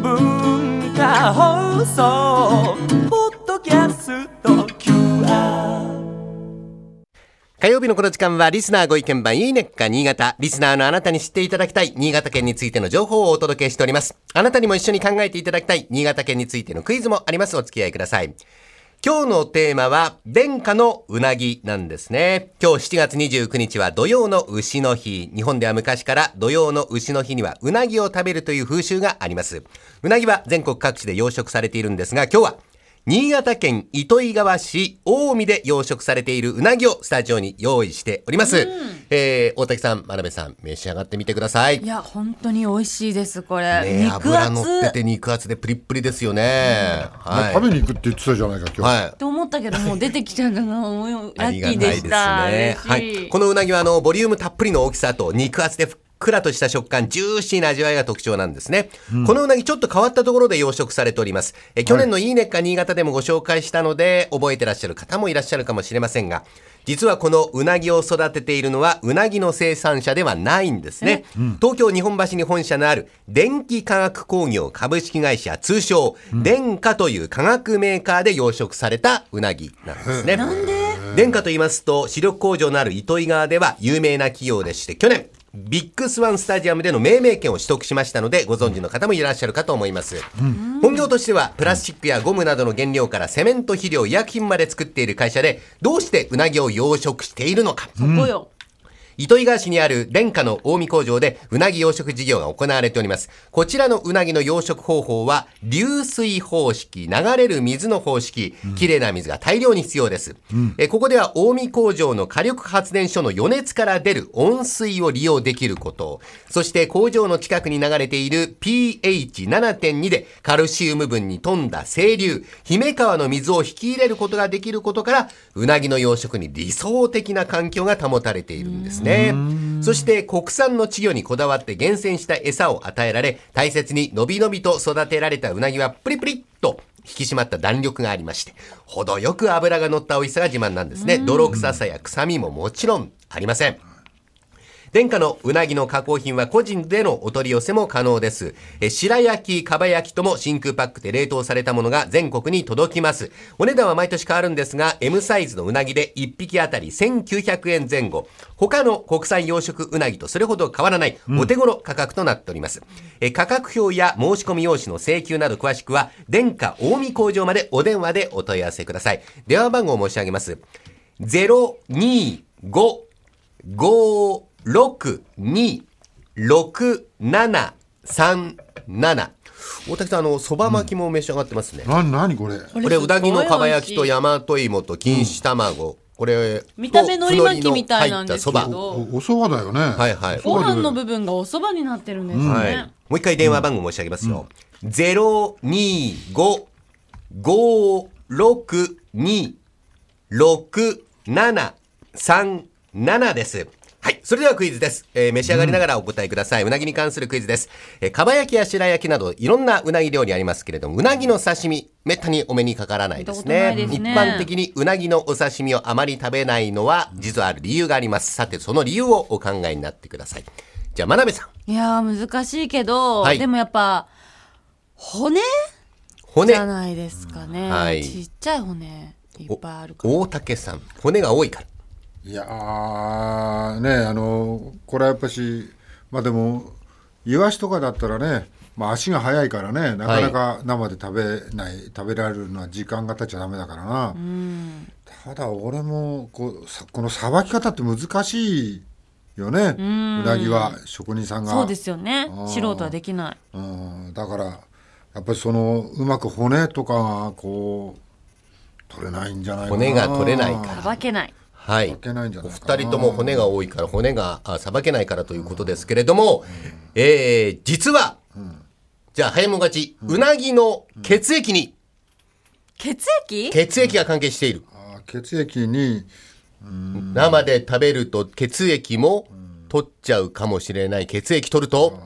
文化放送ポッドキャスト QR 火曜日のこの時間はリスナーご意見番いいねっか新潟。リスナーのあなたに知っていただきたい新潟県についての情報をお届けしております。あなたにも一緒に考えていただきたい新潟県についてのクイズもあります。お付き合いください。今日のテーマは、殿下のうなぎなんですね。今日7月29日は土曜の牛の日。日本では昔から土曜の牛の日にはうなぎを食べるという風習があります。うなぎは全国各地で養殖されているんですが、今日は新潟県糸魚川市大海で養殖されているうなぎをスタジオに用意しております。えー、大竹さん、真鍋さん、召し上がってみてください。いや本当に美味しいですこれ、ね脂乗って厚て肉厚でプリップリですよね。はい。食べに行くって言ってたじゃないか今日、はい。と思ったけどもう出てきちゃうかな思いラあッキーでりがたいですしたね。はい。このうなぎはあのボリュームたっぷりの大きさと肉厚でふっくらとした食感、ジューシーな味わいが特徴なんですね。このうなぎちょっと変わったところで養殖されております。え去年のいいねっか新潟でもご紹介したので、覚えてらっしゃる方もいらっしゃるかもしれませんが、実はこのうなぎを育てているのはうなぎの生産者ではないんですね。東京日本橋に本社のある電気化学工業株式会社通称、電化という化学メーカーで養殖されたうなぎなんですね。電化と言いますと、主力工場のある糸魚川では有名な企業でして、去年、ビッグスワンスタジアムでの命名権を取得しましたので、ご存知の方もいらっしゃるかと思います。本業としては、プラスチックやゴムなどの原料からセメント肥料、医薬品まで作っている会社で、どうしてうなぎを養殖しているのか。そこよ、糸魚川市にある電化の近江工場でうなぎ養殖事業が行われております。こちらのうなぎの養殖方法は流水方式、流れる水の方式、きれいな水が大量に必要です。えここでは近江工場の火力発電所の余熱から出る温水を利用できること、そして工場の近くに流れている pH7.2 でカルシウム分に富んだ清流、姫川の水を引き入れることができることから、うなぎの養殖に理想的な環境が保たれているんですね。そして国産の稚魚にこだわって厳選した餌を与えられ、大切にのびのびと育てられたうなぎはプリプリっと引き締まった弾力がありまして、程よく脂が乗った美味しさが自慢なんですね。泥臭さや臭みももちろんありません。殿下のうなぎの加工品は個人でのお取り寄せも可能です。え白焼き、かば焼きとも真空パックで冷凍されたものが全国に届きます。お値段は毎年変わるんですが、M サイズのうなぎで1匹あたり1900円前後。他の国産養殖うなぎとそれほど変わらないお手頃価格となっております。え価格表や申し込み用紙の請求など詳しくは、殿下近江工場までお電話でお問い合わせください。電話番号を申し上げます。025 5、6、2、6、7、3、7。大竹さん、あの、そば巻きも召し上がってますね。ななにこれ？これ、うなぎのかば焼きとや大和芋と錦糸卵。これ、見た目海苔巻きみたいなんですけど。おお蕎麦だよねはいはい。ご飯の部分がお蕎麦になってるんですね、はい。もう一回電話番号申し上げますよ。025 562 6737です。はい。それではクイズです。えー召し上がりながらお答えください。うなぎに関するクイズです。えー、かば焼きや白焼きなど、いろんなうなぎ料理ありますけれども、うなぎの刺身、めったにお目にかからないですね。すね一般的にうなぎのお刺身をあまり食べないのは、実はある理由があります。さて、その理由をお考えになってください。じゃあ、真鍋さん。いやー難しいけど、はいでもやっぱ骨？骨じゃないですかね、はいちっちゃい骨いっぱいあるから大竹さん骨が多いからいやーねあのこれはやっぱしまあでもイワシとかだったらね、まあ、足が速いからねなかなか生で食べない、食べられるのは時間が経っちゃダメだからな、ただ俺もこうさこのさばき方って難しいよね。うなぎは職人さんが。そうですよね。素人はできない。うん、だからやっぱりそのうまく骨とかがこう取れないんじゃないかな。骨が取れないからさばけないはい。いけないんじゃないおかな。二人とも骨が多いから骨があさばけないからということですけれども、えー、実は、じゃあ早いもん勝ち、うなぎの血液に血液？血液が関係している、あ血液に生で食べると血液も取っちゃうかもしれない。血液取ると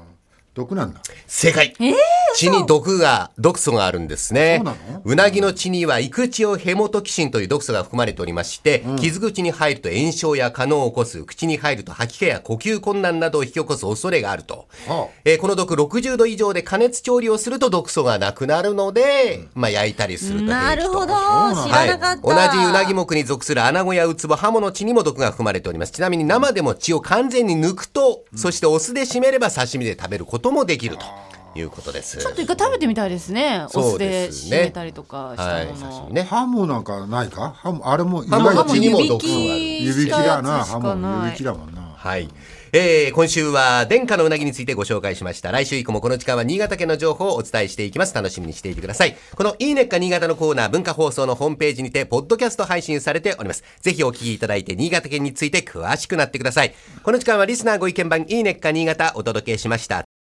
毒なんだ。正解。え血に毒が、毒素があるんですね。そうなぎの血には、イクチオヘモトキシンという毒素が含まれておりまして、傷口に入ると炎症や可能を起こす、口に入ると吐き気や呼吸困難などを引き起こす恐れがあると。はあ。えーこの毒60度以上で加熱調理をすると毒素がなくなるので、まあ焼いたりするとなるほど。知はい、らなかった。同じうなぎ目に属するアナゴやウツボ、ハモの血にも毒が含まれております。ちなみに生でも血を完全に抜くと、そしてお酢で締めれば刺身で食べることもできるということです。ちょっと一回食べてみたいですね。おそう酢でですね締めたりとかしたはい、もの。刺身ね。ハモなんかないか？ハモあれもハモの意外と血にも毒素がある。き湯引きだなしハモかない湯引きだもんなはい。えー、今週は殿下のうなぎについてご紹介しました。来週以降もこの時間は新潟県の情報をお伝えしていきます。楽しみにしていてください。このいいねっか新潟のコーナー文化放送のホームページにて、ポッドキャスト配信されております。ぜひお聞きいただいて、新潟県について詳しくなってください。この時間はリスナーご意見番いいねっか新潟お届けしました。